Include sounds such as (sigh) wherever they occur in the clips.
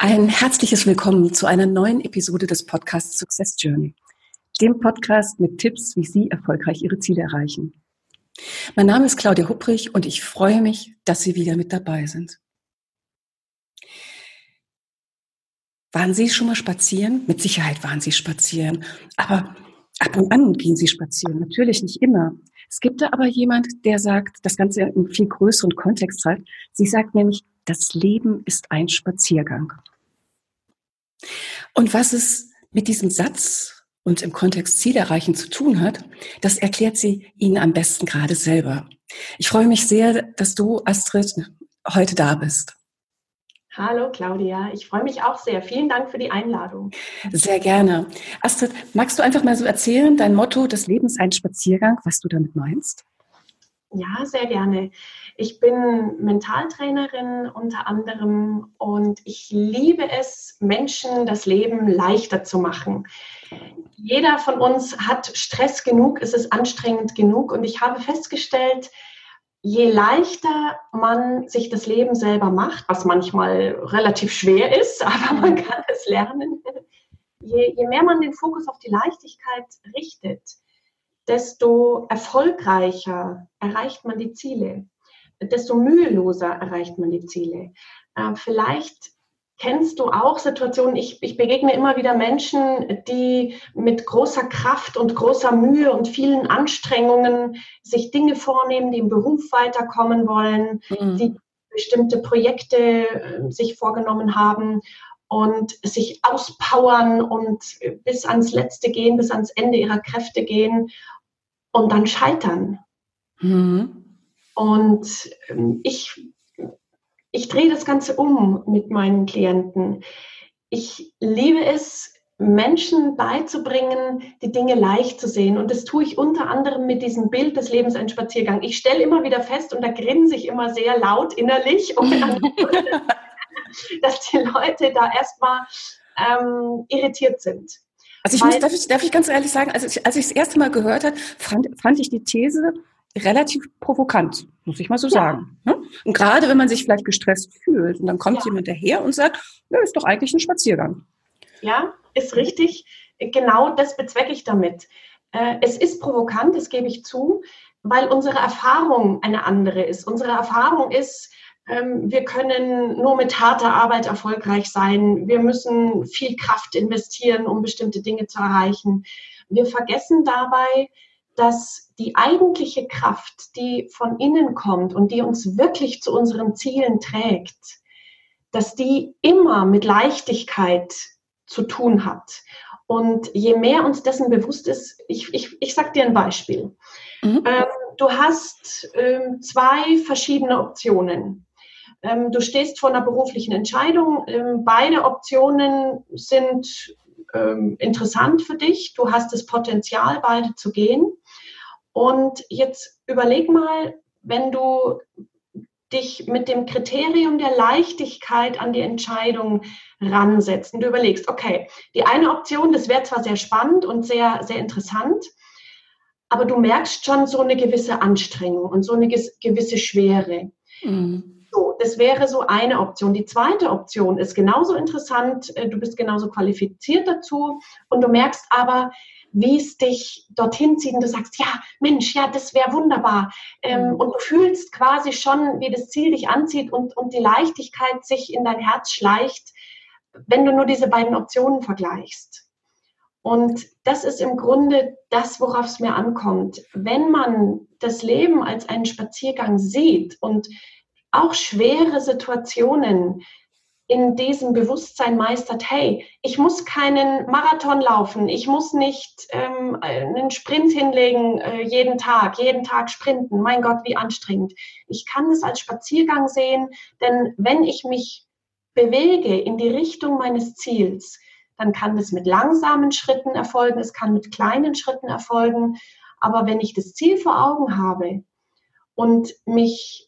Ein herzliches Willkommen zu einer neuen Episode des Podcasts Success Journey, dem Podcast mit Tipps, wie Sie erfolgreich Ihre Ziele erreichen. Mein Name ist Claudia Hupprich und ich freue mich, dass Sie wieder mit dabei sind. Waren Sie schon mal spazieren? Mit Sicherheit waren Sie spazieren. Aber ab und an gehen Sie spazieren. Natürlich nicht immer. Es gibt da aber jemand, der sagt, das Ganze in viel größeren Kontext hat. Sie sagt nämlich, das Leben ist ein Spaziergang. Und was es mit diesem Satz und im Kontext Ziel erreichen zu tun hat, das erklärt sie Ihnen am besten gerade selber. Ich freue mich sehr, dass du, Astrid, heute da bist. Hallo Claudia, ich freue mich auch sehr. Vielen Dank für die Einladung. Sehr gerne. Astrid, magst du einfach mal so erzählen, dein Motto des Lebens ein Spaziergang, was du damit meinst? Ja, sehr gerne. Ich bin Mentaltrainerin unter anderem und ich liebe es, Menschen das Leben leichter zu machen. Jeder von uns hat Stress genug, es ist anstrengend genug und ich habe festgestellt, je leichter man sich das Leben selber macht, was manchmal relativ schwer ist, (laughs) aber man kann es lernen, je, je mehr man den Fokus auf die Leichtigkeit richtet, desto erfolgreicher erreicht man die Ziele, desto müheloser erreicht man die Ziele. Äh, vielleicht kennst du auch Situationen, ich, ich begegne immer wieder Menschen, die mit großer Kraft und großer Mühe und vielen Anstrengungen sich Dinge vornehmen, die im Beruf weiterkommen wollen, mhm. die bestimmte Projekte äh, sich vorgenommen haben und sich auspowern und bis ans Letzte gehen, bis ans Ende ihrer Kräfte gehen und dann scheitern. Mhm. Und ähm, ich, ich drehe das Ganze um mit meinen Klienten. Ich liebe es, Menschen beizubringen, die Dinge leicht zu sehen. Und das tue ich unter anderem mit diesem Bild des Lebens ein Spaziergang. Ich stelle immer wieder fest, und da grinse ich immer sehr laut innerlich, (laughs) (laughs) dass die Leute da erstmal ähm, irritiert sind. Also ich muss, darf ich, darf ich ganz ehrlich sagen, als ich, als ich das erste Mal gehört habe, fand, fand ich die These relativ provokant, muss ich mal so ja. sagen. Ne? Und gerade wenn man sich vielleicht gestresst fühlt und dann kommt ja. jemand daher und sagt, ja, ist doch eigentlich ein Spaziergang. Ja, ist richtig. Genau das bezwecke ich damit. Äh, es ist provokant, das gebe ich zu, weil unsere Erfahrung eine andere ist. Unsere Erfahrung ist, ähm, wir können nur mit harter Arbeit erfolgreich sein. Wir müssen viel Kraft investieren, um bestimmte Dinge zu erreichen. Wir vergessen dabei, dass die eigentliche Kraft, die von innen kommt und die uns wirklich zu unseren Zielen trägt, dass die immer mit Leichtigkeit zu tun hat. Und je mehr uns dessen bewusst ist, ich, ich, ich sage dir ein Beispiel. Mhm. Ähm, du hast ähm, zwei verschiedene Optionen. Ähm, du stehst vor einer beruflichen Entscheidung. Ähm, beide Optionen sind ähm, interessant für dich. Du hast das Potenzial, beide zu gehen. Und jetzt überleg mal, wenn du dich mit dem Kriterium der Leichtigkeit an die Entscheidung ransetzt und du überlegst, okay, die eine Option, das wäre zwar sehr spannend und sehr, sehr interessant, aber du merkst schon so eine gewisse Anstrengung und so eine gewisse Schwere. Mhm. Das wäre so eine Option. Die zweite Option ist genauso interessant, äh, du bist genauso qualifiziert dazu und du merkst aber, wie es dich dorthin zieht und du sagst, ja, Mensch, ja, das wäre wunderbar. Ähm, mhm. und du fühlst quasi schon, wie das Ziel dich anzieht und, und die Leichtigkeit sich in dein Herz schleicht, wenn du nur diese beiden Optionen vergleichst. Und das ist im Grunde das, worauf es mir ankommt. Wenn man das Leben als einen Spaziergang sieht und auch schwere Situationen in diesem Bewusstsein meistert, hey, ich muss keinen Marathon laufen, ich muss nicht ähm, einen Sprint hinlegen äh, jeden Tag, jeden Tag sprinten, mein Gott, wie anstrengend. Ich kann es als Spaziergang sehen, denn wenn ich mich bewege in die Richtung meines Ziels, dann kann es mit langsamen Schritten erfolgen, es kann mit kleinen Schritten erfolgen, aber wenn ich das Ziel vor Augen habe und mich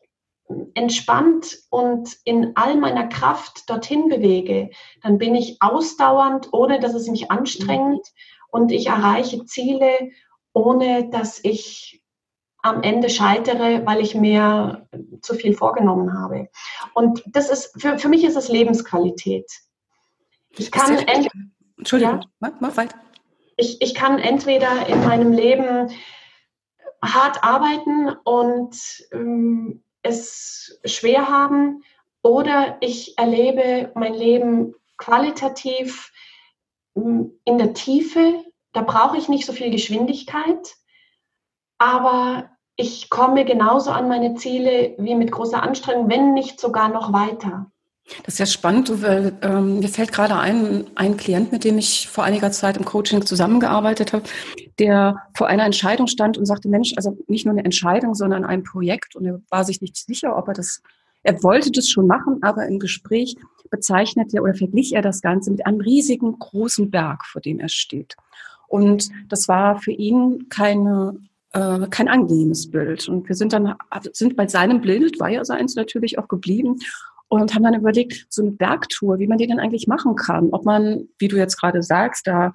entspannt und in all meiner Kraft dorthin bewege, dann bin ich ausdauernd, ohne dass es mich anstrengt und ich erreiche Ziele, ohne dass ich am Ende scheitere, weil ich mir zu viel vorgenommen habe. Und das ist, für, für mich ist es Lebensqualität. Ich kann entweder, Entschuldigung, ja? mach weiter. Ich, ich kann entweder in meinem Leben hart arbeiten und ähm, es schwer haben oder ich erlebe mein Leben qualitativ ähm, in der Tiefe. Da brauche ich nicht so viel Geschwindigkeit, aber ich komme genauso an meine Ziele wie mit großer Anstrengung, wenn nicht sogar noch weiter. Das ist ja spannend, weil ähm, mir fällt gerade ein, ein Klient, mit dem ich vor einiger Zeit im Coaching zusammengearbeitet habe, der vor einer Entscheidung stand und sagte, Mensch, also nicht nur eine Entscheidung, sondern ein Projekt und er war sich nicht sicher, ob er das, er wollte das schon machen, aber im Gespräch bezeichnete oder verglich er das Ganze mit einem riesigen, großen Berg, vor dem er steht. Und das war für ihn keine äh, kein angenehmes Bild. Und wir sind dann, sind bei seinem Bild, war ja seins natürlich auch geblieben und haben dann überlegt, so eine Bergtour, wie man die denn eigentlich machen kann. Ob man, wie du jetzt gerade sagst, da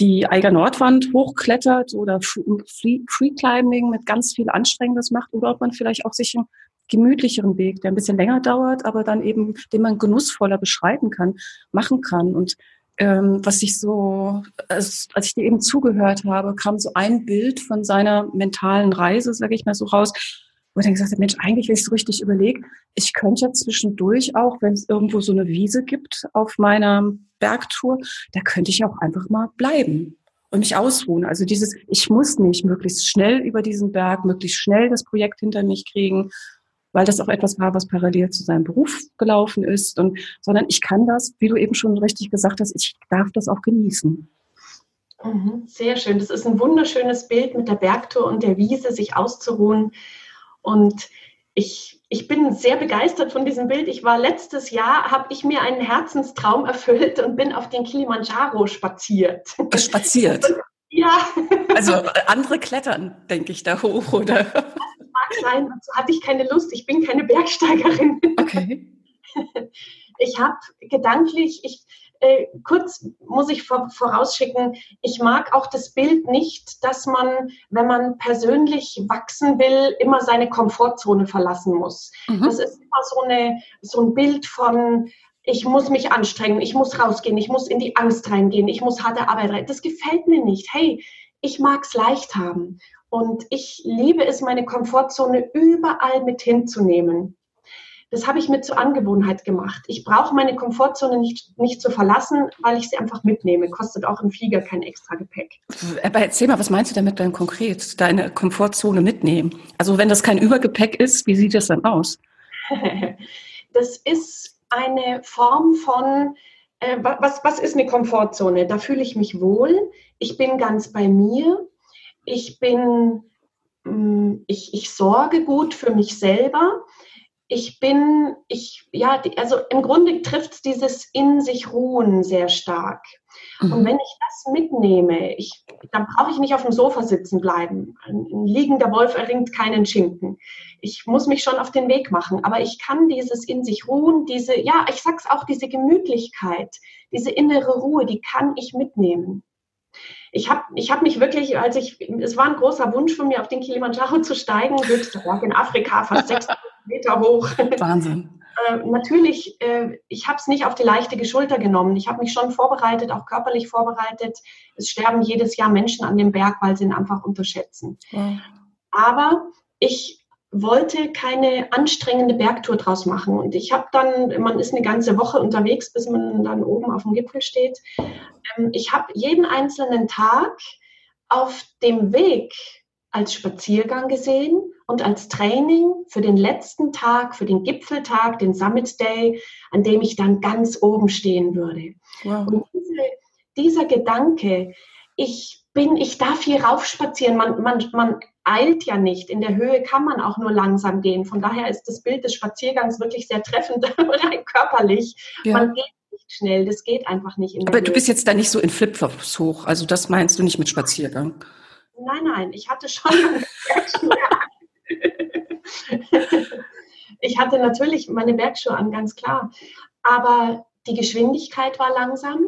die Eiger Nordwand hochklettert oder Free, Climbing mit ganz viel Anstrengendes macht oder ob man vielleicht auch sich einen gemütlicheren Weg, der ein bisschen länger dauert, aber dann eben, den man genussvoller beschreiten kann, machen kann. Und ähm, was ich so, als, als ich dir eben zugehört habe, kam so ein Bild von seiner mentalen Reise, sage ich mal so raus, wo ich dann gesagt habe, Mensch, eigentlich, wenn ich so richtig überlege, ich könnte ja zwischendurch auch, wenn es irgendwo so eine Wiese gibt auf meiner Bergtour, da könnte ich auch einfach mal bleiben und mich ausruhen. Also dieses, ich muss nicht möglichst schnell über diesen Berg, möglichst schnell das Projekt hinter mich kriegen, weil das auch etwas war, was parallel zu seinem Beruf gelaufen ist, und, sondern ich kann das, wie du eben schon richtig gesagt hast, ich darf das auch genießen. Mhm, sehr schön. Das ist ein wunderschönes Bild mit der Bergtour und der Wiese, sich auszuruhen. Und ich, ich bin sehr begeistert von diesem Bild. Ich war letztes Jahr, habe ich mir einen Herzenstraum erfüllt und bin auf den Kilimanjaro spaziert. Spaziert? ja. Also andere klettern, denke ich, da hoch, oder? mag sein, dazu hatte ich keine Lust. Ich bin keine Bergsteigerin. Okay. Ich habe gedanklich, ich, äh, kurz muss ich vor, vorausschicken, ich mag auch das Bild nicht, dass man, wenn man persönlich wachsen will, immer seine Komfortzone verlassen muss. Mhm. Das ist immer so, eine, so ein Bild von, ich muss mich anstrengen, ich muss rausgehen, ich muss in die Angst reingehen, ich muss harte Arbeit rein. Das gefällt mir nicht. Hey, ich mag es leicht haben. Und ich liebe es, meine Komfortzone überall mit hinzunehmen. Das habe ich mir zur Angewohnheit gemacht. Ich brauche meine Komfortzone nicht, nicht zu verlassen, weil ich sie einfach mitnehme. Kostet auch im Flieger kein extra Gepäck. Aber erzähl mal, was meinst du damit dann konkret? Deine Komfortzone mitnehmen? Also wenn das kein Übergepäck ist, wie sieht das dann aus? (laughs) das ist eine Form von, äh, was, was ist eine Komfortzone? Da fühle ich mich wohl. Ich bin ganz bei mir ich bin, mm, ich, ich sorge gut für mich selber. Ich bin, ich, ja, also im Grunde trifft es dieses in sich ruhen sehr stark. Mhm. Und wenn ich das mitnehme, ich, dann brauche ich nicht auf dem Sofa sitzen bleiben. Ein liegender Wolf erringt keinen Schinken. Ich muss mich schon auf den Weg machen, aber ich kann dieses in sich ruhen, diese, ja, ich sag's auch, diese Gemütlichkeit, diese innere Ruhe, die kann ich mitnehmen ich habe ich hab mich wirklich, als ich, es war ein großer Wunsch von mir, auf den Kilimanjaro zu steigen, höchster Berg in Afrika, fast (laughs) 600 Meter hoch. Wahnsinn. (laughs) Äh, natürlich, äh, ich habe es nicht auf die leichte Schulter genommen. Ich habe mich schon vorbereitet, auch körperlich vorbereitet. Es sterben jedes Jahr Menschen an dem Berg, weil sie ihn einfach unterschätzen. Ja. Aber ich wollte keine anstrengende Bergtour draus machen. Und ich habe dann, man ist eine ganze Woche unterwegs, bis man dann oben auf dem Gipfel steht. Ähm, ich habe jeden einzelnen Tag auf dem Weg als Spaziergang gesehen und als Training für den letzten Tag, für den Gipfeltag, den Summit Day, an dem ich dann ganz oben stehen würde. Wow. Und diese, dieser Gedanke, ich bin, ich darf hier raufspazieren, man, man, man eilt ja nicht. In der Höhe kann man auch nur langsam gehen. Von daher ist das Bild des Spaziergangs wirklich sehr treffend, (laughs) rein körperlich. Ja. Man geht nicht schnell, das geht einfach nicht. Aber Höhe. du bist jetzt da nicht so in Flipflops hoch, also das meinst du nicht mit Spaziergang? Nein, nein, ich hatte schon (laughs) (laughs) Ich hatte natürlich meine Bergschuhe an, ganz klar. Aber die Geschwindigkeit war langsam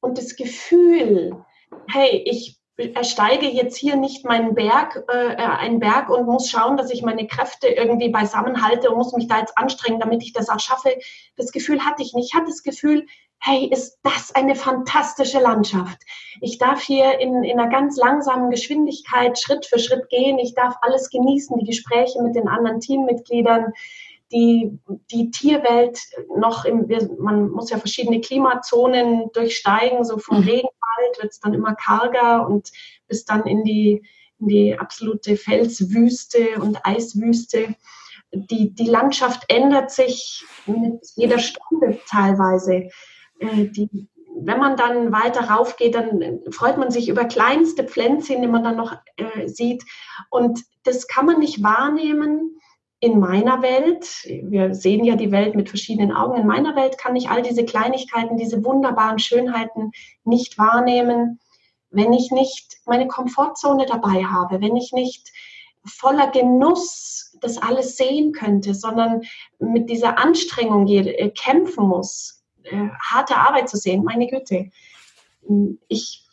und das Gefühl, hey, ich ersteige jetzt hier nicht meinen Berg, äh, äh, einen Berg und muss schauen, dass ich meine Kräfte irgendwie beisammen halte und muss mich da jetzt anstrengen, damit ich das auch schaffe. Das Gefühl hatte ich nicht. Ich hatte das Gefühl, hey, ist das eine fantastische Landschaft. Ich darf hier in, in einer ganz langsamen Geschwindigkeit Schritt für Schritt gehen. Ich darf alles genießen, die Gespräche mit den anderen Teammitgliedern, die, die Tierwelt noch im, man muss ja verschiedene Klimazonen durchsteigen, so vom mhm. Regenwald wird es dann immer karger und bis dann in die, in die absolute Felswüste und Eiswüste. Die, die Landschaft ändert sich mit jeder Stunde teilweise. Äh, die, wenn man dann weiter raufgeht, dann freut man sich über kleinste Pflänzchen, die man dann noch äh, sieht. Und das kann man nicht wahrnehmen in meiner Welt. Wir sehen ja die Welt mit verschiedenen Augen. In meiner Welt kann ich all diese Kleinigkeiten, diese wunderbaren Schönheiten nicht wahrnehmen, wenn ich nicht meine Komfortzone dabei habe, wenn ich nicht voller Genuss das alles sehen könnte, sondern mit dieser Anstrengung äh, kämpfen muss, äh, harte Arbeit zu sehen. Meine Güte, ich,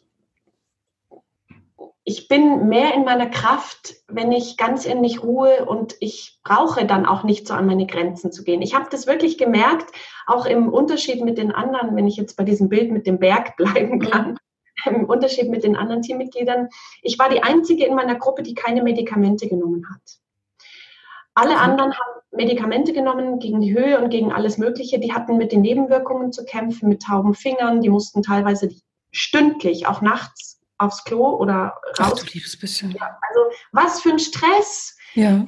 ich bin mehr in meiner Kraft, wenn ich ganz in mich ruhe und ich brauche dann auch nicht so an meine Grenzen zu gehen. Ich habe das wirklich gemerkt, auch im Unterschied mit den anderen, wenn ich jetzt bei diesem Bild mit dem Berg (laughs) bleiben kann. Im Unterschied mit den anderen Teammitgliedern. Ich war die Einzige in meiner Gruppe, die keine Medikamente genommen hat. Alle anderen haben Medikamente genommen gegen die Höhe und gegen alles Mögliche. Die hatten mit den Nebenwirkungen zu kämpfen, mit tauben Fingern. Die mussten teilweise stündlich, auch nachts, aufs Klo oder raus. Ach, du liebes bisschen. Ja, also was für ein Stress. Ja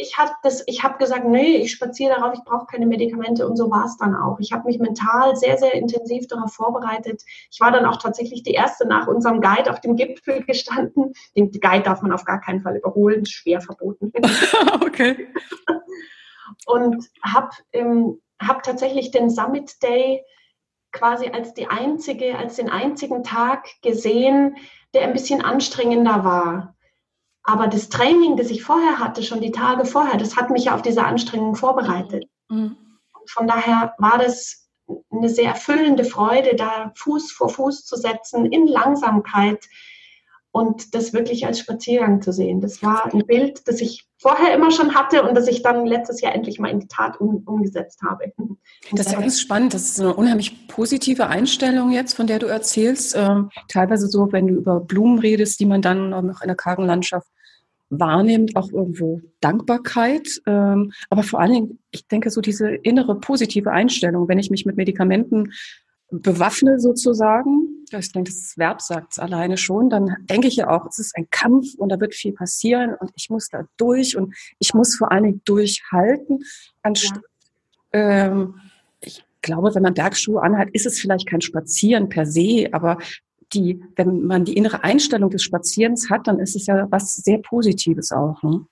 ich habe hab gesagt, nee, ich spaziere darauf, ich brauche keine Medikamente und so war es dann auch. Ich habe mich mental sehr, sehr intensiv darauf vorbereitet. Ich war dann auch tatsächlich die erste nach unserem Guide auf dem Gipfel gestanden. Den Guide darf man auf gar keinen Fall überholen, schwer verboten. (laughs) okay. Und habe ähm, hab tatsächlich den Summit Day quasi als die einzige, als den einzigen Tag gesehen, der ein bisschen anstrengender war aber das Training, das ich vorher hatte, schon die Tage vorher, das hat mich ja auf diese Anstrengung vorbereitet. Mhm. Von daher war das eine sehr erfüllende Freude, da Fuß vor Fuß zu setzen in Langsamkeit und das wirklich als Spaziergang zu sehen. Das war ein Bild, das ich vorher immer schon hatte und das ich dann letztes Jahr endlich mal in die Tat um, umgesetzt habe. (laughs) Und das ist ja ganz spannend. Das ist eine unheimlich positive Einstellung jetzt, von der du erzählst. Ähm, teilweise so, wenn du über Blumen redest, die man dann noch in der kargen Landschaft wahrnimmt, auch irgendwo Dankbarkeit. Ähm, aber vor allen Dingen, ich denke, so diese innere positive Einstellung, wenn ich mich mit Medikamenten bewaffne sozusagen, ich denke, das Verb sagt es alleine schon, dann denke ich ja auch, es ist ein Kampf und da wird viel passieren und ich muss da durch und ich muss vor allen Dingen durchhalten. Anstatt, ja. ähm, ich glaube, wenn man Bergschuhe anhat, ist es vielleicht kein Spazieren per se, aber die, wenn man die innere Einstellung des Spazierens hat, dann ist es ja was sehr Positives auch. Ne?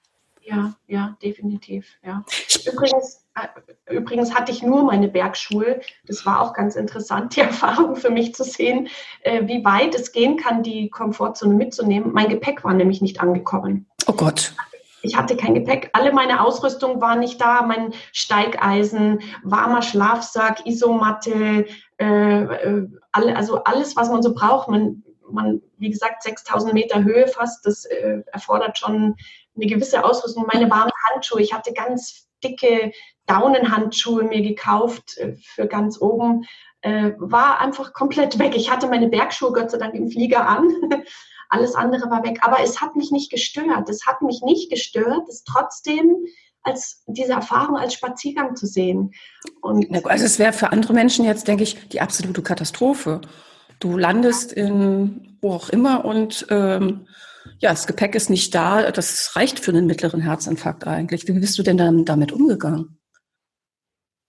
Ja, ja, definitiv. Ja. Übrigens, äh, übrigens hatte ich nur meine Bergschuhe. Das war auch ganz interessant, die (laughs) Erfahrung für mich zu sehen, äh, wie weit es gehen kann, die Komfortzone mitzunehmen. Mein Gepäck war nämlich nicht angekommen. Oh Gott. Ich hatte kein Gepäck. Alle meine Ausrüstung war nicht da. Mein Steigeisen, warmer Schlafsack, Isomatte, äh, äh, alle, also alles, was man so braucht. Man, man wie gesagt, 6000 Meter Höhe fast, das äh, erfordert schon eine gewisse Ausrüstung. Meine warmen Handschuhe, ich hatte ganz dicke Daunenhandschuhe mir gekauft äh, für ganz oben, äh, war einfach komplett weg. Ich hatte meine Bergschuhe Gott sei Dank im Flieger an. (laughs) Alles andere war weg. Aber es hat mich nicht gestört. Es hat mich nicht gestört, es trotzdem als diese Erfahrung als Spaziergang zu sehen. Und also es wäre für andere Menschen jetzt, denke ich, die absolute Katastrophe. Du landest in wo auch immer und ähm, ja, das Gepäck ist nicht da. Das reicht für einen mittleren Herzinfarkt eigentlich. Wie bist du denn dann damit umgegangen?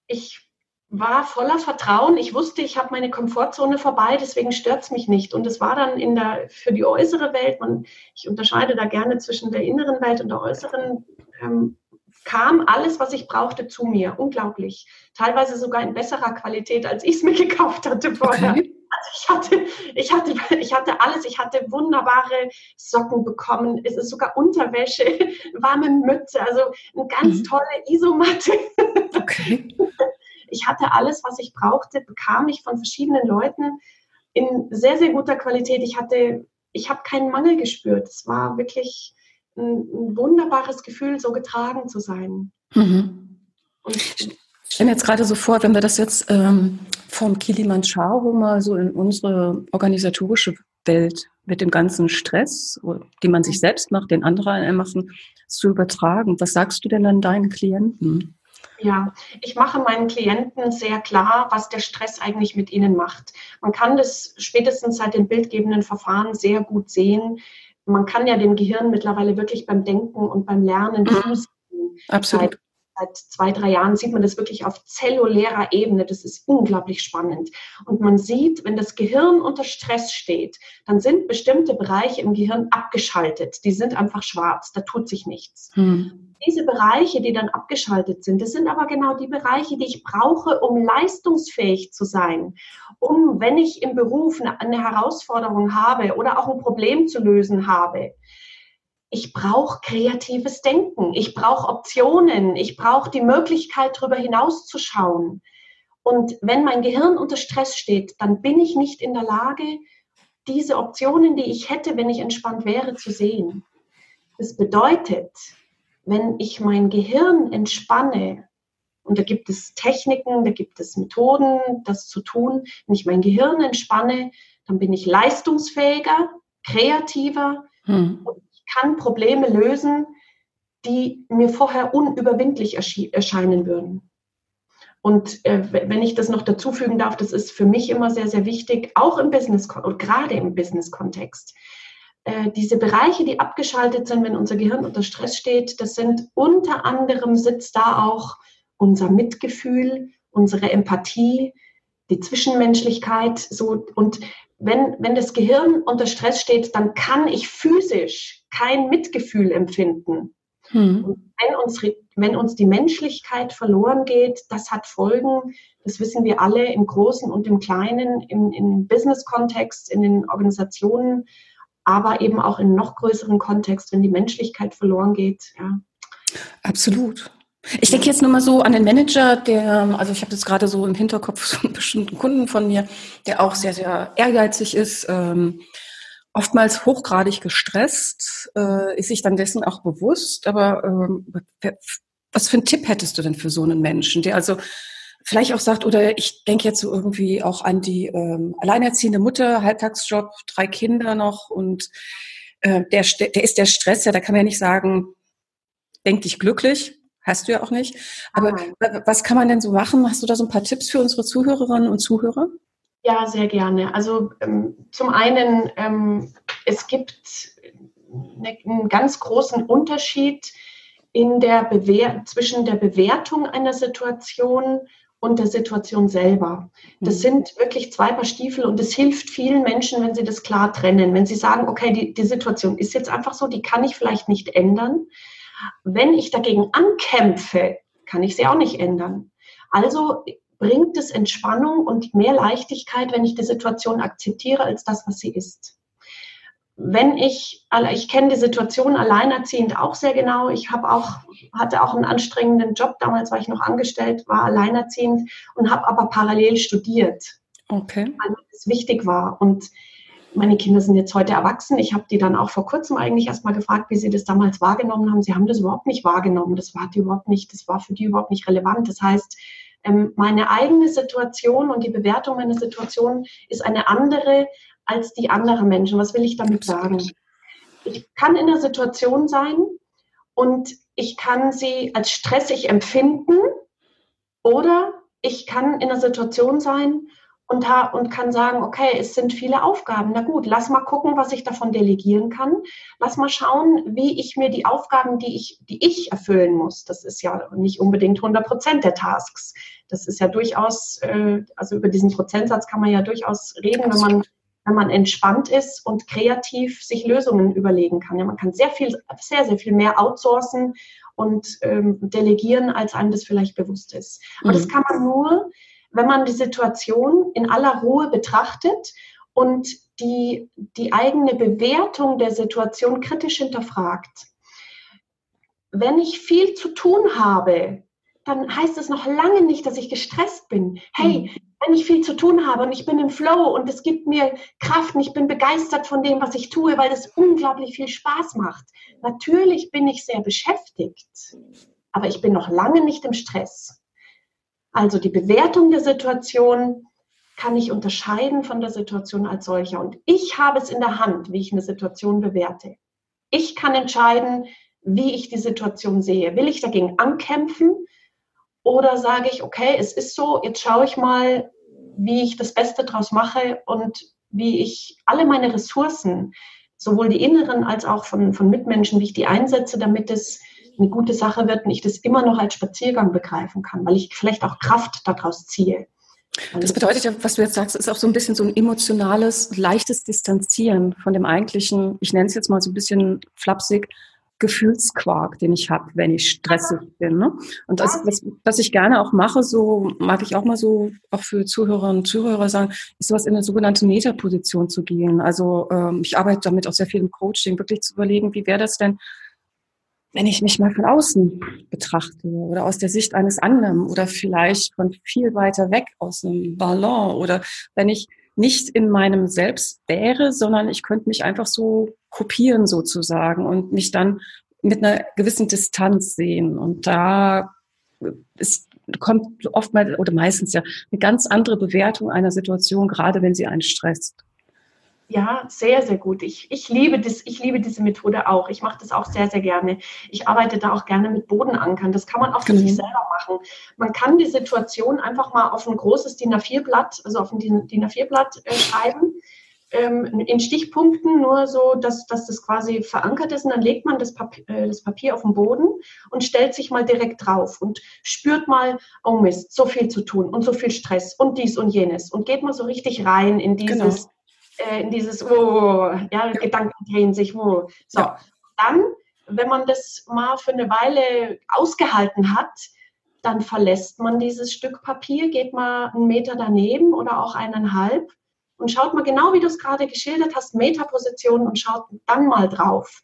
Ich war voller Vertrauen. Ich wusste, ich habe meine Komfortzone vorbei, deswegen stört es mich nicht. Und es war dann in der, für die äußere Welt, man, ich unterscheide da gerne zwischen der inneren Welt und der äußeren, ähm, kam alles, was ich brauchte, zu mir. Unglaublich. Teilweise sogar in besserer Qualität, als ich es mir gekauft hatte vorher. Okay. Ich hatte, ich hatte, ich hatte alles. Ich hatte wunderbare Socken bekommen. Es ist sogar Unterwäsche, (laughs) warme Mütze, also eine ganz mhm. tolle Isomatte. Okay. (laughs) Ich hatte alles, was ich brauchte, bekam ich von verschiedenen Leuten in sehr, sehr guter Qualität. Ich hatte, ich habe keinen Mangel gespürt. Es war wirklich ein, ein wunderbares Gefühl, so getragen zu sein. Mhm. Und ich stelle mir jetzt gerade so vor, wenn wir das jetzt ähm, vom Kilimanjaro mal so in unsere organisatorische Welt mit dem ganzen Stress, den man sich selbst macht, den anderen machen, zu übertragen. Was sagst du denn an deinen Klienten? Ja, ich mache meinen Klienten sehr klar, was der Stress eigentlich mit ihnen macht. Man kann das spätestens seit den bildgebenden Verfahren sehr gut sehen. Man kann ja dem Gehirn mittlerweile wirklich beim Denken und beim Lernen mhm. Absolut. Seit zwei, drei Jahren sieht man das wirklich auf zellulärer Ebene. Das ist unglaublich spannend. Und man sieht, wenn das Gehirn unter Stress steht, dann sind bestimmte Bereiche im Gehirn abgeschaltet. Die sind einfach schwarz, da tut sich nichts. Hm. Diese Bereiche, die dann abgeschaltet sind, das sind aber genau die Bereiche, die ich brauche, um leistungsfähig zu sein. Um, wenn ich im Beruf eine Herausforderung habe oder auch ein Problem zu lösen habe, ich brauche kreatives Denken, ich brauche Optionen, ich brauche die Möglichkeit, darüber hinauszuschauen. Und wenn mein Gehirn unter Stress steht, dann bin ich nicht in der Lage, diese Optionen, die ich hätte, wenn ich entspannt wäre, zu sehen. Das bedeutet, wenn ich mein Gehirn entspanne, und da gibt es Techniken, da gibt es Methoden, das zu tun, wenn ich mein Gehirn entspanne, dann bin ich leistungsfähiger, kreativer hm. und kann Probleme lösen, die mir vorher unüberwindlich erscheinen würden. Und äh, wenn ich das noch dazufügen darf, das ist für mich immer sehr, sehr wichtig, auch im Business und gerade im Business-Kontext. Äh, diese Bereiche, die abgeschaltet sind, wenn unser Gehirn unter Stress steht, das sind unter anderem sitzt da auch unser Mitgefühl, unsere Empathie, die Zwischenmenschlichkeit. So und wenn, wenn das Gehirn unter Stress steht, dann kann ich physisch kein Mitgefühl empfinden. Hm. wenn, uns, wenn uns die Menschlichkeit verloren geht, das hat Folgen, das wissen wir alle im Großen und im Kleinen, im, im Business-Kontext, in den Organisationen, aber eben auch in noch größeren Kontext, wenn die Menschlichkeit verloren geht. Ja. Absolut. Ich denke jetzt nur mal so an den Manager, der, also ich habe jetzt gerade so im Hinterkopf (laughs) so einen bestimmten Kunden von mir, der auch sehr, sehr ehrgeizig ist, ähm, oftmals hochgradig gestresst, äh, ist sich dann dessen auch bewusst. Aber ähm, was für einen Tipp hättest du denn für so einen Menschen, der also vielleicht auch sagt, oder ich denke jetzt so irgendwie auch an die ähm, alleinerziehende Mutter, Halbtagsjob, drei Kinder noch und äh, der, der ist der Stress, ja, da kann man ja nicht sagen, denk dich glücklich, Hast du ja auch nicht. Aber ah. was kann man denn so machen? Hast du da so ein paar Tipps für unsere Zuhörerinnen und Zuhörer? Ja, sehr gerne. Also ähm, zum einen, ähm, es gibt ne, einen ganz großen Unterschied in der Bewer zwischen der Bewertung einer Situation und der Situation selber. Das mhm. sind wirklich zwei Paar Stiefel und es hilft vielen Menschen, wenn sie das klar trennen. Wenn sie sagen, okay, die, die Situation ist jetzt einfach so, die kann ich vielleicht nicht ändern. Wenn ich dagegen ankämpfe, kann ich sie auch nicht ändern. Also bringt es Entspannung und mehr Leichtigkeit, wenn ich die Situation akzeptiere als das, was sie ist. Wenn ich, ich kenne die Situation alleinerziehend auch sehr genau. Ich habe auch, hatte auch einen anstrengenden Job. Damals war ich noch angestellt, war alleinerziehend und habe aber parallel studiert. Okay. Weil es wichtig war. Und meine Kinder sind jetzt heute erwachsen. Ich habe die dann auch vor kurzem eigentlich erst mal gefragt, wie sie das damals wahrgenommen haben. Sie haben das überhaupt nicht wahrgenommen. Das war die überhaupt nicht, das war für die überhaupt nicht relevant. Das heißt, ähm, meine eigene Situation und die Bewertung meiner Situation ist eine andere als die anderer Menschen. Was will ich damit sagen? Ich kann in einer Situation sein und ich kann sie als stressig empfinden oder ich kann in einer Situation sein und, und kann sagen, okay, es sind viele Aufgaben. Na gut, lass mal gucken, was ich davon delegieren kann. Lass mal schauen, wie ich mir die Aufgaben, die ich, die ich erfüllen muss, das ist ja nicht unbedingt 100 Prozent der Tasks. Das ist ja durchaus, äh, also über diesen Prozentsatz kann man ja durchaus reden, wenn man, wenn man entspannt ist und kreativ sich Lösungen überlegen kann. Ja, man kann sehr viel, sehr, sehr viel mehr outsourcen und ähm, delegieren, als einem das vielleicht bewusst ist. Aber mhm. das kann man nur, wenn man die Situation in aller Ruhe betrachtet und die, die eigene Bewertung der Situation kritisch hinterfragt. Wenn ich viel zu tun habe, dann heißt es noch lange nicht, dass ich gestresst bin. Hey, mhm. wenn ich viel zu tun habe und ich bin im Flow und es gibt mir Kraft und ich bin begeistert von dem, was ich tue, weil es unglaublich viel Spaß macht. Natürlich bin ich sehr beschäftigt, aber ich bin noch lange nicht im Stress. Also die Bewertung der Situation kann ich unterscheiden von der Situation als solcher. Und ich habe es in der Hand, wie ich eine Situation bewerte. Ich kann entscheiden, wie ich die Situation sehe. Will ich dagegen ankämpfen oder sage ich, okay, es ist so, jetzt schaue ich mal, wie ich das Beste daraus mache und wie ich alle meine Ressourcen, sowohl die inneren als auch von, von Mitmenschen, wie ich die einsetze, damit es eine gute Sache wird und ich das immer noch als Spaziergang begreifen kann, weil ich vielleicht auch Kraft daraus ziehe. Das bedeutet ja, was du jetzt sagst, ist auch so ein bisschen so ein emotionales, leichtes Distanzieren von dem eigentlichen, ich nenne es jetzt mal so ein bisschen flapsig, Gefühlsquark, den ich habe, wenn ich stressig bin. Ne? Und das, was, was ich gerne auch mache, so mag ich auch mal so auch für Zuhörerinnen und Zuhörer sagen, ist sowas in eine sogenannte Metaposition zu gehen. Also ähm, ich arbeite damit auch sehr viel im Coaching, wirklich zu überlegen, wie wäre das denn, wenn ich mich mal von außen betrachte oder aus der Sicht eines anderen oder vielleicht von viel weiter weg aus einem Ballon oder wenn ich nicht in meinem Selbst wäre, sondern ich könnte mich einfach so kopieren sozusagen und mich dann mit einer gewissen Distanz sehen. Und da ist, kommt oftmals oder meistens ja eine ganz andere Bewertung einer Situation, gerade wenn sie einen stresst. Ja, sehr, sehr gut. Ich, ich, liebe das, ich liebe diese Methode auch. Ich mache das auch sehr, sehr gerne. Ich arbeite da auch gerne mit Bodenankern. Das kann man auch für mhm. sich selber machen. Man kann die Situation einfach mal auf ein großes DIN A4-Blatt, also auf ein DIN A4-Blatt äh, schreiben, ähm, in Stichpunkten, nur so, dass, dass das quasi verankert ist. Und dann legt man das Papier, äh, das Papier auf den Boden und stellt sich mal direkt drauf und spürt mal, oh Mist, so viel zu tun und so viel Stress und dies und jenes. Und geht mal so richtig rein in dieses... Genau äh, in dieses, oh, ja, Gedanken drehen sich, oh. So, dann, wenn man das mal für eine Weile ausgehalten hat, dann verlässt man dieses Stück Papier, geht mal einen Meter daneben oder auch eineinhalb und schaut mal genau, wie du es gerade geschildert hast, Metaposition und schaut dann mal drauf.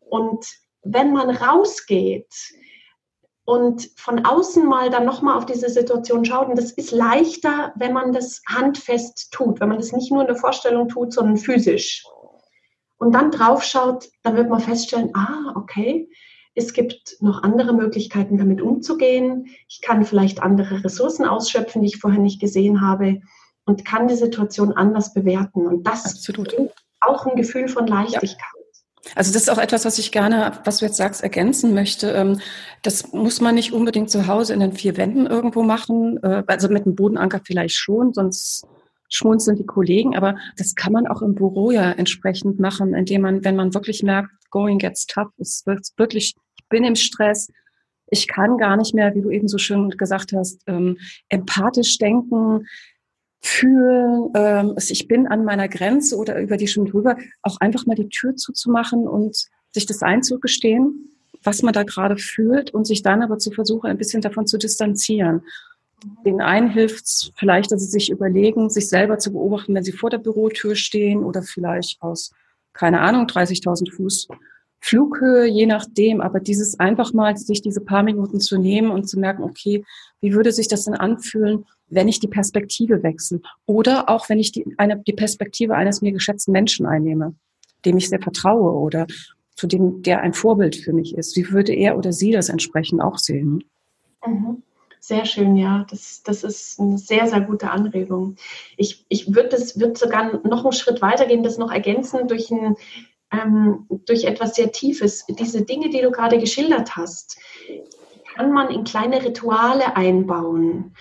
Und wenn man rausgeht, und von außen mal dann nochmal auf diese Situation schaut. Und das ist leichter, wenn man das handfest tut, wenn man das nicht nur in der Vorstellung tut, sondern physisch. Und dann drauf schaut, dann wird man feststellen, ah, okay, es gibt noch andere Möglichkeiten, damit umzugehen. Ich kann vielleicht andere Ressourcen ausschöpfen, die ich vorher nicht gesehen habe und kann die Situation anders bewerten. Und das Absolut. ist auch ein Gefühl von Leichtigkeit. Also das ist auch etwas, was ich gerne, was du jetzt sagst, ergänzen möchte. Ähm, das muss man nicht unbedingt zu Hause in den vier Wänden irgendwo machen. Äh, also mit einem Bodenanker vielleicht schon, sonst schmunzeln die Kollegen. Aber das kann man auch im Büro ja entsprechend machen, indem man, wenn man wirklich merkt, going gets tough, es wird wirklich, ich bin im Stress, ich kann gar nicht mehr, wie du eben so schön gesagt hast, ähm, empathisch denken fühlen, ähm, ich bin an meiner Grenze oder über die schon drüber, auch einfach mal die Tür zuzumachen und sich das einzugestehen, was man da gerade fühlt und sich dann aber zu versuchen, ein bisschen davon zu distanzieren. Den einen hilft es vielleicht, dass sie sich überlegen, sich selber zu beobachten, wenn sie vor der Bürotür stehen oder vielleicht aus, keine Ahnung, 30.000 Fuß Flughöhe, je nachdem. Aber dieses einfach mal, sich diese paar Minuten zu nehmen und zu merken, okay, wie würde sich das denn anfühlen, wenn ich die Perspektive wechsle oder auch wenn ich die, eine, die Perspektive eines mir geschätzten Menschen einnehme, dem ich sehr vertraue oder zu dem, der ein Vorbild für mich ist. Wie würde er oder sie das entsprechend auch sehen? Mhm. Sehr schön, ja. Das, das ist eine sehr, sehr gute Anregung. Ich, ich würde das würd sogar noch einen Schritt weitergehen, das noch ergänzen durch, ein, ähm, durch etwas sehr Tiefes. Diese Dinge, die du gerade geschildert hast, kann man in kleine Rituale einbauen.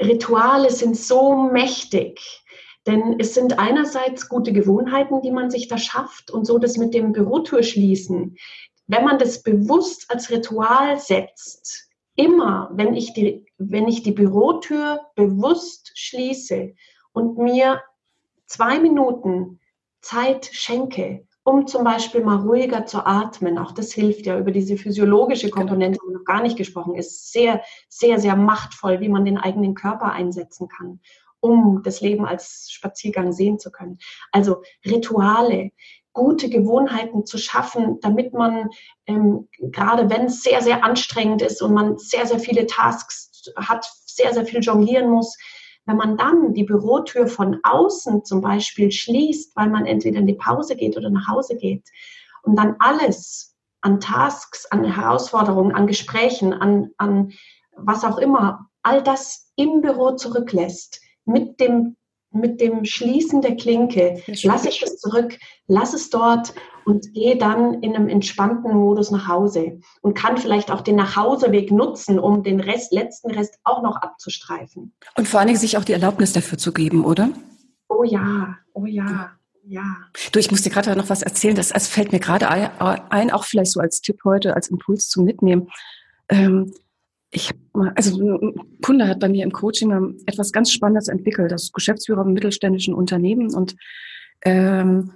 Rituale sind so mächtig. Denn es sind einerseits gute Gewohnheiten, die man sich da schafft und so das mit dem Bürotür schließen. Wenn man das bewusst als Ritual setzt, immer, wenn ich die, wenn ich die Bürotür bewusst schließe und mir zwei Minuten Zeit schenke, um zum Beispiel mal ruhiger zu atmen. Auch das hilft ja über diese physiologische Komponente, die noch gar nicht gesprochen ist, sehr, sehr, sehr machtvoll, wie man den eigenen Körper einsetzen kann, um das Leben als Spaziergang sehen zu können. Also Rituale, gute Gewohnheiten zu schaffen, damit man, ähm, gerade wenn es sehr, sehr anstrengend ist und man sehr, sehr viele Tasks hat, sehr, sehr viel jonglieren muss, wenn man dann die Bürotür von außen zum Beispiel schließt, weil man entweder in die Pause geht oder nach Hause geht und dann alles an Tasks, an Herausforderungen, an Gesprächen, an, an was auch immer, all das im Büro zurücklässt, mit dem mit dem Schließen der Klinke lasse ich es zurück, lasse es dort und gehe dann in einem entspannten Modus nach Hause und kann vielleicht auch den Nachhauseweg nutzen, um den Rest, letzten Rest auch noch abzustreifen. Und vor allen Dingen sich auch die Erlaubnis dafür zu geben, oder? Oh ja, oh ja. Ja. Du, ich muss dir gerade noch was erzählen. Das, das fällt mir gerade ein, auch vielleicht so als Tipp heute, als Impuls zum Mitnehmen. Ähm, ich habe also ein Kunde hat bei mir im Coaching etwas ganz Spannendes entwickelt. Das Geschäftsführer im mittelständischen Unternehmen und ähm,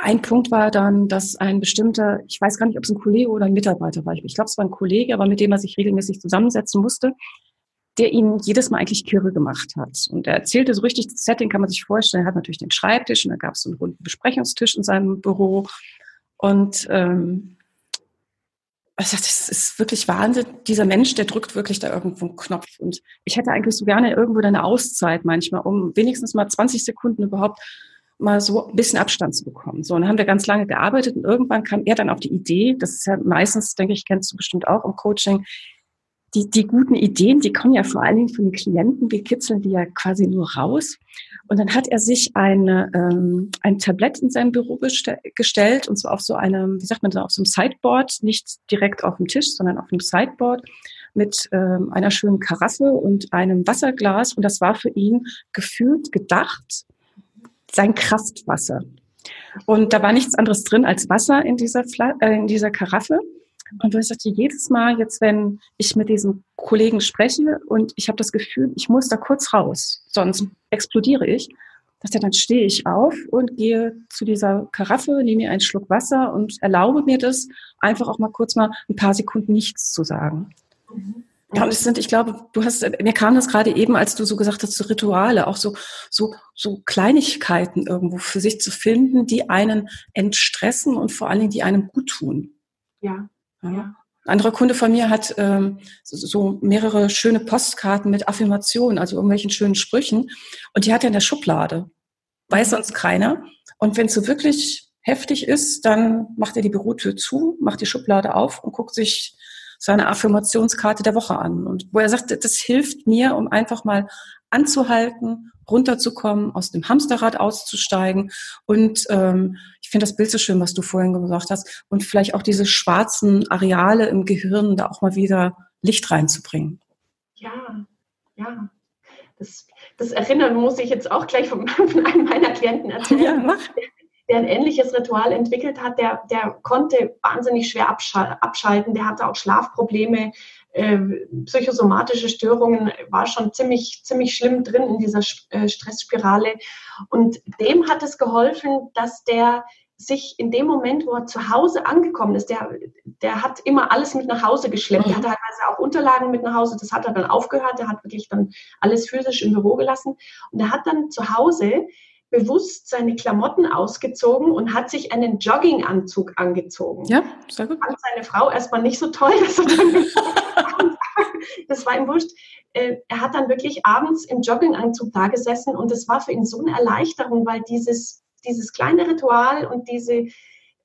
ein Punkt war dann, dass ein bestimmter, ich weiß gar nicht, ob es ein Kollege oder ein Mitarbeiter war. Ich glaube, es war ein Kollege, aber mit dem er sich regelmäßig zusammensetzen musste, der ihn jedes Mal eigentlich kirre gemacht hat. Und er erzählte so richtig, das Setting kann man sich vorstellen. Er hat natürlich den Schreibtisch und da gab es so einen runden Besprechungstisch in seinem Büro. Und ähm, dachte, das ist wirklich Wahnsinn. Dieser Mensch, der drückt wirklich da irgendwo einen Knopf. Und ich hätte eigentlich so gerne irgendwo eine Auszeit manchmal, um wenigstens mal 20 Sekunden überhaupt mal so ein bisschen Abstand zu bekommen. So, und dann haben wir ganz lange gearbeitet und irgendwann kam er dann auf die Idee, das ist ja meistens, denke ich, kennst du bestimmt auch im Coaching, die, die guten Ideen, die kommen ja vor allen Dingen von den Klienten, wir kitzeln die ja quasi nur raus. Und dann hat er sich eine, ähm, ein Tablett in seinem Büro gestellt, und zwar auf so einem, wie sagt man da, auf so einem Sideboard, nicht direkt auf dem Tisch, sondern auf einem Sideboard mit ähm, einer schönen Karaffe und einem Wasserglas. Und das war für ihn gefühlt gedacht, sein Kraftwasser. Und da war nichts anderes drin als Wasser in dieser, Fla äh, in dieser Karaffe. Und ich sagte, jedes Mal jetzt, wenn ich mit diesem Kollegen spreche und ich habe das Gefühl, ich muss da kurz raus, sonst explodiere ich, dass dann stehe ich auf und gehe zu dieser Karaffe, nehme mir einen Schluck Wasser und erlaube mir das, einfach auch mal kurz mal ein paar Sekunden nichts zu sagen. Mhm. Ja, und es sind, ich glaube, du hast, mir kam das gerade eben, als du so gesagt hast, so Rituale, auch so, so, so Kleinigkeiten irgendwo für sich zu finden, die einen entstressen und vor allen Dingen, die einem gut tun. Ja. Ja. ja. Ein anderer Kunde von mir hat ähm, so, mehrere schöne Postkarten mit Affirmationen, also irgendwelchen schönen Sprüchen. Und die hat er in der Schublade. Weiß sonst keiner. Und wenn es so wirklich heftig ist, dann macht er die Bürotür zu, macht die Schublade auf und guckt sich seine Affirmationskarte der Woche an. Und wo er sagt, das hilft mir, um einfach mal anzuhalten, runterzukommen, aus dem Hamsterrad auszusteigen. Und ähm, finde das Bild so schön, was du vorhin gesagt hast. Und vielleicht auch diese schwarzen Areale im Gehirn da auch mal wieder Licht reinzubringen. Ja, ja. Das, das Erinnern muss ich jetzt auch gleich von, (laughs) von einem meiner Klienten erzählen. Ja, mach der ein ähnliches Ritual entwickelt hat, der, der konnte wahnsinnig schwer abschalten, der hatte auch Schlafprobleme, äh, psychosomatische Störungen, war schon ziemlich, ziemlich schlimm drin in dieser äh, Stressspirale. Und dem hat es geholfen, dass der sich in dem Moment, wo er zu Hause angekommen ist, der, der hat immer alles mit nach Hause geschleppt. Der hat teilweise auch Unterlagen mit nach Hause. Das hat er dann aufgehört. Der hat wirklich dann alles physisch im Büro gelassen. Und er hat dann zu Hause bewusst seine Klamotten ausgezogen und hat sich einen Jogginganzug angezogen. Ja, sehr gut. Fand seine Frau erstmal nicht so toll, (laughs) dass er dann (laughs) das war ihm wurscht. Äh, er hat dann wirklich abends im Jogginganzug da gesessen und das war für ihn so eine Erleichterung, weil dieses, dieses kleine Ritual und diese,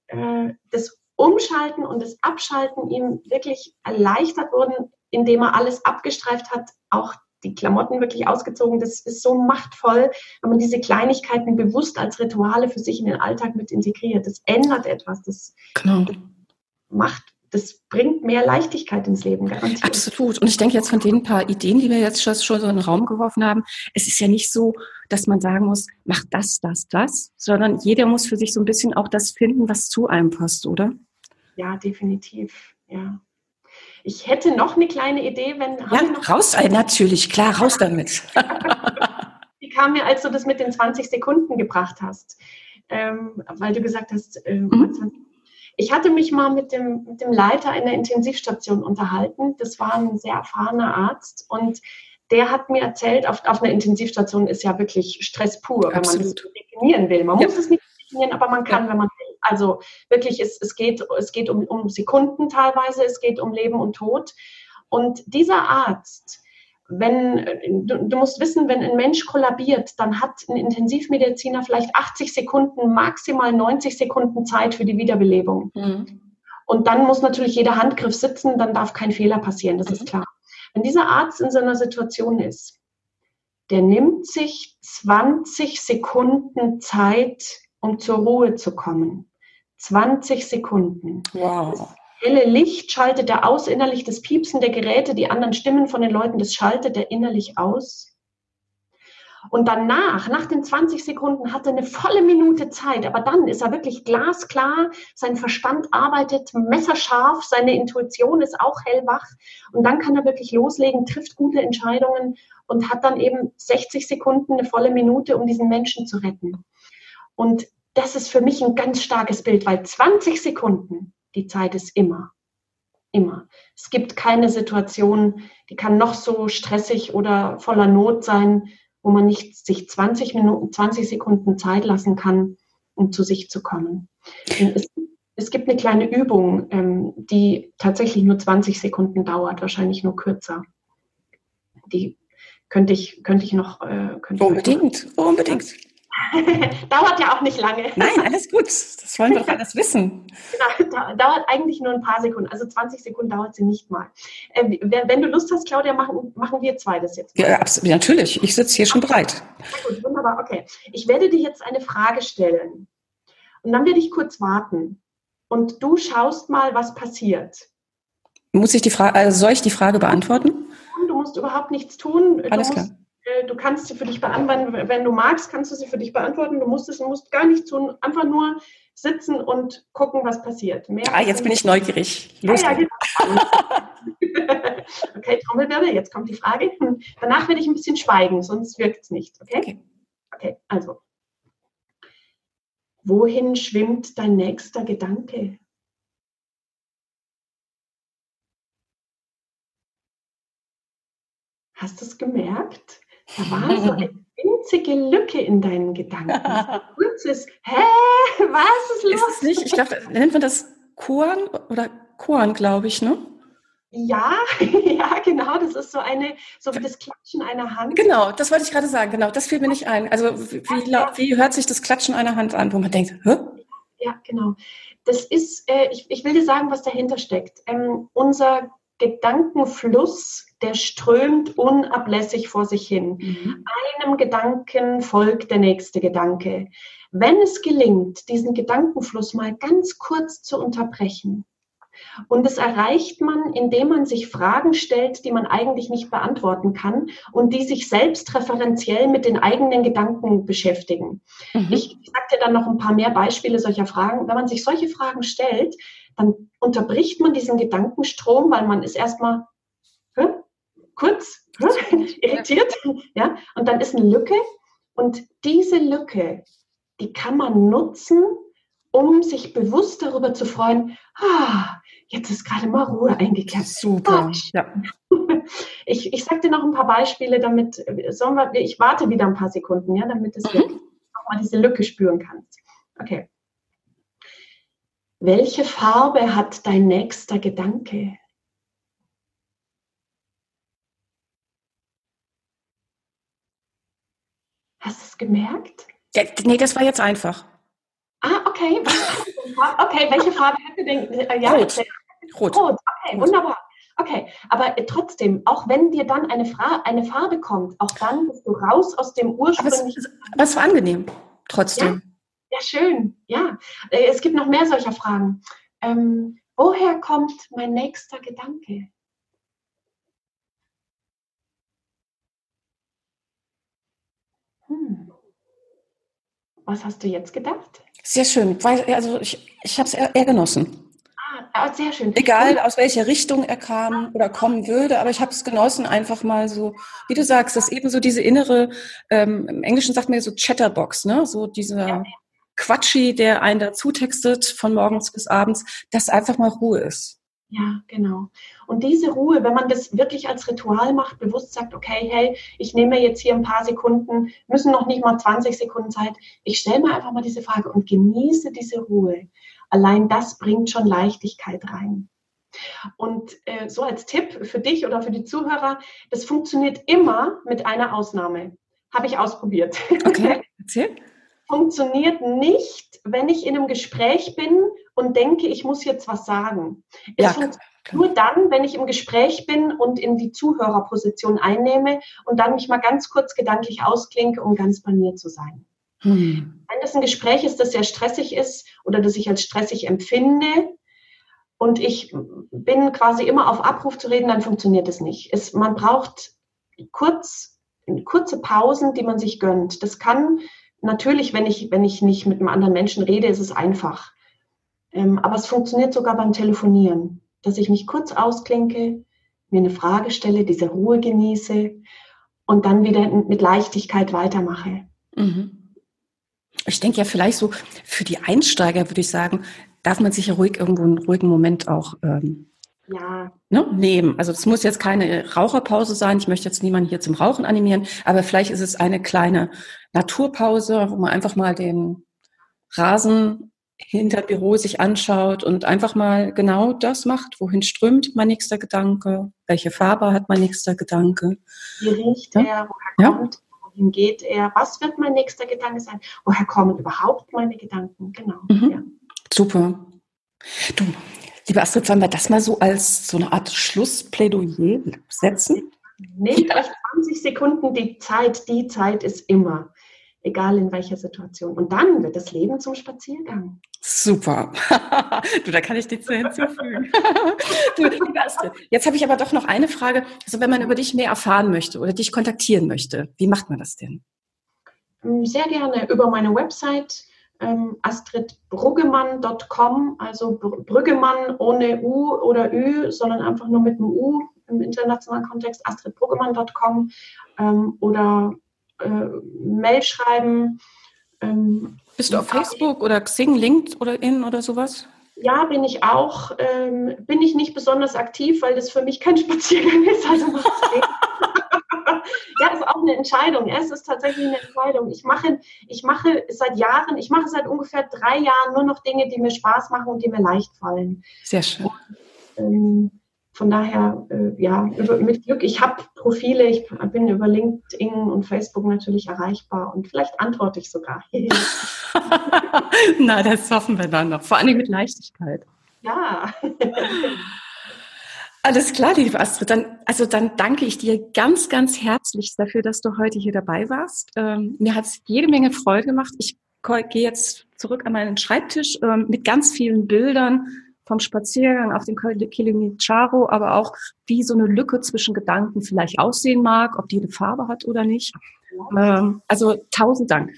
äh, das Umschalten und das Abschalten ihm wirklich erleichtert wurden, indem er alles abgestreift hat, auch die Klamotten wirklich ausgezogen. Das ist so machtvoll, wenn man diese Kleinigkeiten bewusst als Rituale für sich in den Alltag mit integriert. Das ändert etwas. Das, genau. das macht das bringt mehr Leichtigkeit ins Leben, garantiert. Absolut. Und ich denke jetzt von den paar Ideen, die wir jetzt schon so in den Raum geworfen haben, es ist ja nicht so, dass man sagen muss, mach das, das, das, sondern jeder muss für sich so ein bisschen auch das finden, was zu einem passt, oder? Ja, definitiv. Ja. Ich hätte noch eine kleine Idee, wenn. Ja, raus, äh, natürlich, klar, raus damit. (laughs) Die kam mir, als du das mit den 20 Sekunden gebracht hast, ähm, weil du gesagt hast, äh, mhm. Ich hatte mich mal mit dem, mit dem Leiter einer Intensivstation unterhalten. Das war ein sehr erfahrener Arzt und der hat mir erzählt, auf, auf einer Intensivstation ist ja wirklich Stress pur, wenn Absolut. man das definieren will. Man ja. muss es nicht definieren, aber man kann, ja. wenn man will. Also wirklich, es, es geht, es geht um, um Sekunden teilweise, es geht um Leben und Tod. Und dieser Arzt, wenn du, du, musst wissen, wenn ein Mensch kollabiert, dann hat ein Intensivmediziner vielleicht 80 Sekunden, maximal 90 Sekunden Zeit für die Wiederbelebung. Mhm. Und dann muss natürlich jeder Handgriff sitzen, dann darf kein Fehler passieren, das mhm. ist klar. Wenn dieser Arzt in so einer Situation ist, der nimmt sich 20 Sekunden Zeit, um zur Ruhe zu kommen. 20 Sekunden. Wow. Helle Licht schaltet er aus innerlich, das Piepsen der Geräte, die anderen Stimmen von den Leuten, das schaltet er innerlich aus. Und danach, nach den 20 Sekunden, hat er eine volle Minute Zeit. Aber dann ist er wirklich glasklar. Sein Verstand arbeitet messerscharf. Seine Intuition ist auch hellwach. Und dann kann er wirklich loslegen, trifft gute Entscheidungen und hat dann eben 60 Sekunden, eine volle Minute, um diesen Menschen zu retten. Und das ist für mich ein ganz starkes Bild, weil 20 Sekunden, die Zeit ist immer. Immer. Es gibt keine Situation, die kann noch so stressig oder voller Not sein wo man nicht sich 20 Minuten, 20 Sekunden Zeit lassen kann, um zu sich zu kommen. Es, es, gibt eine kleine Übung, ähm, die tatsächlich nur 20 Sekunden dauert, wahrscheinlich nur kürzer. Die könnte ich, könnte ich noch. Äh, könnte unbedingt, noch, unbedingt. (laughs) Dauert ja auch nicht lange. Nein, alles gut. Das wollen wir doch (laughs) alles wissen. Genau, dauert eigentlich nur ein paar Sekunden. Also 20 Sekunden dauert sie nicht mal. Äh, wenn du Lust hast, Claudia, machen, machen wir zwei das jetzt. Mal. Ja, absolut, natürlich. Ich sitze hier schon bereit. Na gut, wunderbar. Okay. Ich werde dir jetzt eine Frage stellen. Und dann werde ich kurz warten. Und du schaust mal, was passiert. Muss ich die Frage, also soll ich die Frage beantworten? Du musst überhaupt nichts tun. Alles klar äh, du kannst sie für dich beantworten, wenn du magst, kannst du sie für dich beantworten. Du musst es, musst gar nichts tun, einfach nur sitzen und gucken, was passiert. Mehr ah, jetzt bin ich neugierig. Los. Ah, ja, genau. (laughs) okay, Trommelwirbel, jetzt kommt die Frage. Danach werde ich ein bisschen schweigen, sonst wirkt es nicht. Okay? okay? Okay, also. Wohin schwimmt dein nächster Gedanke? Hast du es gemerkt? Da war so eine (laughs) winzige Lücke in deinen Gedanken. (laughs) Kurzes, hä, was ist los? Ist nicht, ich glaube, nennt man das Korn oder Korn, glaube ich, ne? Ja, (laughs) ja, genau. Das ist so eine, so wie das Klatschen einer Hand. Genau, das wollte ich gerade sagen. Genau, das fiel mir nicht ein. Also wie, wie hört sich das Klatschen einer Hand an, wo man denkt, Hä? Ja, genau. Das ist, äh, ich, ich will dir sagen, was dahinter steckt. Ähm, unser Gedankenfluss der strömt unablässig vor sich hin. Mhm. Einem Gedanken folgt der nächste Gedanke. Wenn es gelingt, diesen Gedankenfluss mal ganz kurz zu unterbrechen, und das erreicht man, indem man sich Fragen stellt, die man eigentlich nicht beantworten kann und die sich selbst referenziell mit den eigenen Gedanken beschäftigen. Mhm. Ich, ich sage dir dann noch ein paar mehr Beispiele solcher Fragen. Wenn man sich solche Fragen stellt, dann unterbricht man diesen Gedankenstrom, weil man ist erstmal, kurz (laughs) irritiert, ja, und dann ist eine Lücke und diese Lücke, die kann man nutzen, um sich bewusst darüber zu freuen, ah, jetzt ist gerade mal Ruhe eingekehrt. Super. Ja. (laughs) Ich, ich sage dir noch ein paar Beispiele, damit, wir, ich warte wieder ein paar Sekunden, ja, damit du mhm. auch mal diese Lücke spüren kannst. Okay. Welche Farbe hat dein nächster Gedanke? Hast du es gemerkt? Ja, nee, das war jetzt einfach. Okay. (laughs) Okay, welche Farbe hätte denn? Äh, ja, Rot. Rot. Rot, okay, wunderbar. Okay, aber äh, trotzdem, auch wenn dir dann eine, Fra eine Farbe kommt, auch dann bist du raus aus dem ursprünglichen. Aber es, war angenehm, trotzdem. Ja, ja, schön, ja. Äh, es gibt noch mehr solcher Fragen. Ähm, woher kommt mein nächster Gedanke? Hm. Was hast du jetzt gedacht? Sehr schön, weil also ich, ich habe es eher, eher, genossen. Ah, sehr schön. Egal, aus welcher Richtung er kam oder kommen würde, aber ich habe es genossen, einfach mal so, wie du sagst, das eben so diese innere, ähm, im Englischen sagt man ja so Chatterbox, ne? So dieser ja. Quatschi, der einen dazu textet von morgens bis abends, dass einfach mal Ruhe ist. Ja, genau. Und diese Ruhe, wenn man das wirklich als Ritual macht, bewusst sagt, okay, hey, ich nehme jetzt hier ein paar Sekunden, müssen noch nicht mal 20 Sekunden Zeit, ich stelle mir einfach mal diese Frage und genieße diese Ruhe. Allein das bringt schon Leichtigkeit rein. Und äh, so als Tipp für dich oder für die Zuhörer, das funktioniert immer mit einer Ausnahme. Habe ich ausprobiert. Okay, (laughs) erzähl. funktioniert nicht, wenn ich in einem Gespräch bin und denke, ich muss jetzt was sagen. Es ja, nur dann, wenn ich im Gespräch bin und in die Zuhörerposition einnehme und dann mich mal ganz kurz gedanklich ausklinke, um ganz bei mir zu sein. Hm. Wenn das ein Gespräch ist, das sehr stressig ist oder das ich als stressig empfinde und ich bin quasi immer auf Abruf zu reden, dann funktioniert es nicht. Es, man braucht kurz, kurze Pausen, die man sich gönnt. Das kann natürlich, wenn ich, wenn ich nicht mit einem anderen Menschen rede, ist es einfach. Ähm, aber es funktioniert sogar beim Telefonieren, dass ich mich kurz ausklinke, mir eine Frage stelle, diese Ruhe genieße und dann wieder mit Leichtigkeit weitermache. Mhm. Ich denke ja vielleicht so für die Einsteiger würde ich sagen, darf man sich ja ruhig irgendwo einen ruhigen Moment auch ähm, ja. ne, nehmen. Also es muss jetzt keine Raucherpause sein. Ich möchte jetzt niemanden hier zum Rauchen animieren, aber vielleicht ist es eine kleine Naturpause, wo man einfach mal den Rasen hinter Büro sich anschaut und einfach mal genau das macht. Wohin strömt mein nächster Gedanke? Welche Farbe hat mein nächster Gedanke? Wie riecht ja? er? Woher ja? kommt wohin geht er, was wird mein nächster Gedanke sein, woher kommen überhaupt meine Gedanken, genau. Mhm. Ja. Super. Du, liebe Astrid, sollen wir das mal so als so eine Art Schlussplädoyer setzen? Nehmt euch 20 Sekunden die Zeit, die Zeit ist immer egal in welcher Situation. Und dann wird das Leben zum Spaziergang. Super. (laughs) du, da kann ich dir zu hinzufügen. (laughs) du, jetzt habe ich aber doch noch eine Frage. Also wenn man über dich mehr erfahren möchte oder dich kontaktieren möchte, wie macht man das denn? Ähm, sehr gerne über meine Website ähm, astridbruggemann.com, also Brüggemann ohne U oder Ü, sondern einfach nur mit einem U im internationalen Kontext, astridbruggemann.com ähm, oder äh, Mail schreiben. Ähm, Bist du auf Facebook oder Xing, LinkedIn oder in oder sowas? Ja, bin ich auch. Ähm, bin ich nicht besonders aktiv, weil das für mich kein Spaziergang ist. Also (laughs) ja, ist auch eine Entscheidung. Es ist tatsächlich eine Entscheidung. Ich mache, ich mache seit Jahren, ich mache seit ungefähr drei Jahren nur noch Dinge, die mir Spaß machen und die mir leicht fallen. Sehr schön. Und, ähm, von daher, äh, ja, mit Glück, ich habe Profile, ich bin über LinkedIn und Facebook natürlich erreichbar und vielleicht antworte ich sogar. (laughs) Na, das hoffen wir dann noch, vor allem mit Leichtigkeit. Ja. (laughs) Alles klar, liebe Astrid. Dann, also dann danke ich dir ganz, ganz herzlich dafür, dass du heute hier dabei warst. Ähm, mir hat es jede Menge Freude gemacht. Ich gehe jetzt zurück an meinen Schreibtisch ähm, mit ganz vielen Bildern vom Spaziergang auf dem Kilimanjaro, aber auch wie so eine Lücke zwischen Gedanken vielleicht aussehen mag, ob die eine Farbe hat oder nicht. Ähm, also tausend Dank.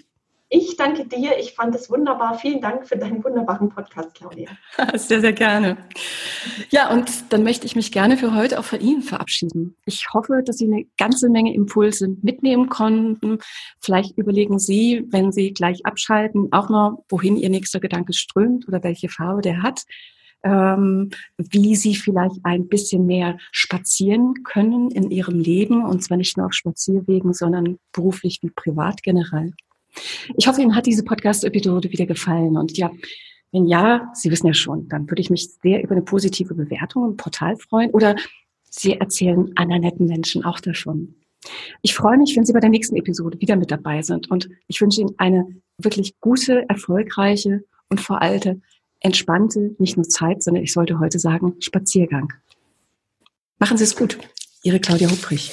Ich danke dir. Ich fand es wunderbar. Vielen Dank für deinen wunderbaren Podcast, Claudia. (laughs) Sehr, sehr gerne. Ja, und dann möchte ich mich gerne für heute auch von Ihnen verabschieden. Ich hoffe, dass Sie eine ganze Menge Impulse mitnehmen konnten. Vielleicht überlegen Sie, wenn Sie gleich abschalten, auch noch, wohin Ihr nächster Gedanke strömt oder welche Farbe der hat ähm, wie sie vielleicht ein bisschen mehr spazieren können in ihrem Leben und zwar nicht nur auf Spazierwegen, sondern beruflich wie privat generell. Ich hoffe, Ihnen hat diese Podcast-Episode wieder gefallen und ja, wenn ja, Sie wissen ja schon, dann würde ich mich sehr über eine positive Bewertung im Portal freuen oder Sie erzählen anderen netten Menschen auch davon. Ich freue mich, wenn Sie bei der nächsten Episode wieder mit dabei sind und ich wünsche Ihnen eine wirklich gute, erfolgreiche und vor allem entspannte, nicht nur Zeit, sondern ich sollte heute sagen, Spaziergang. Machen Sie es gut. Ihre Claudia Hubrich.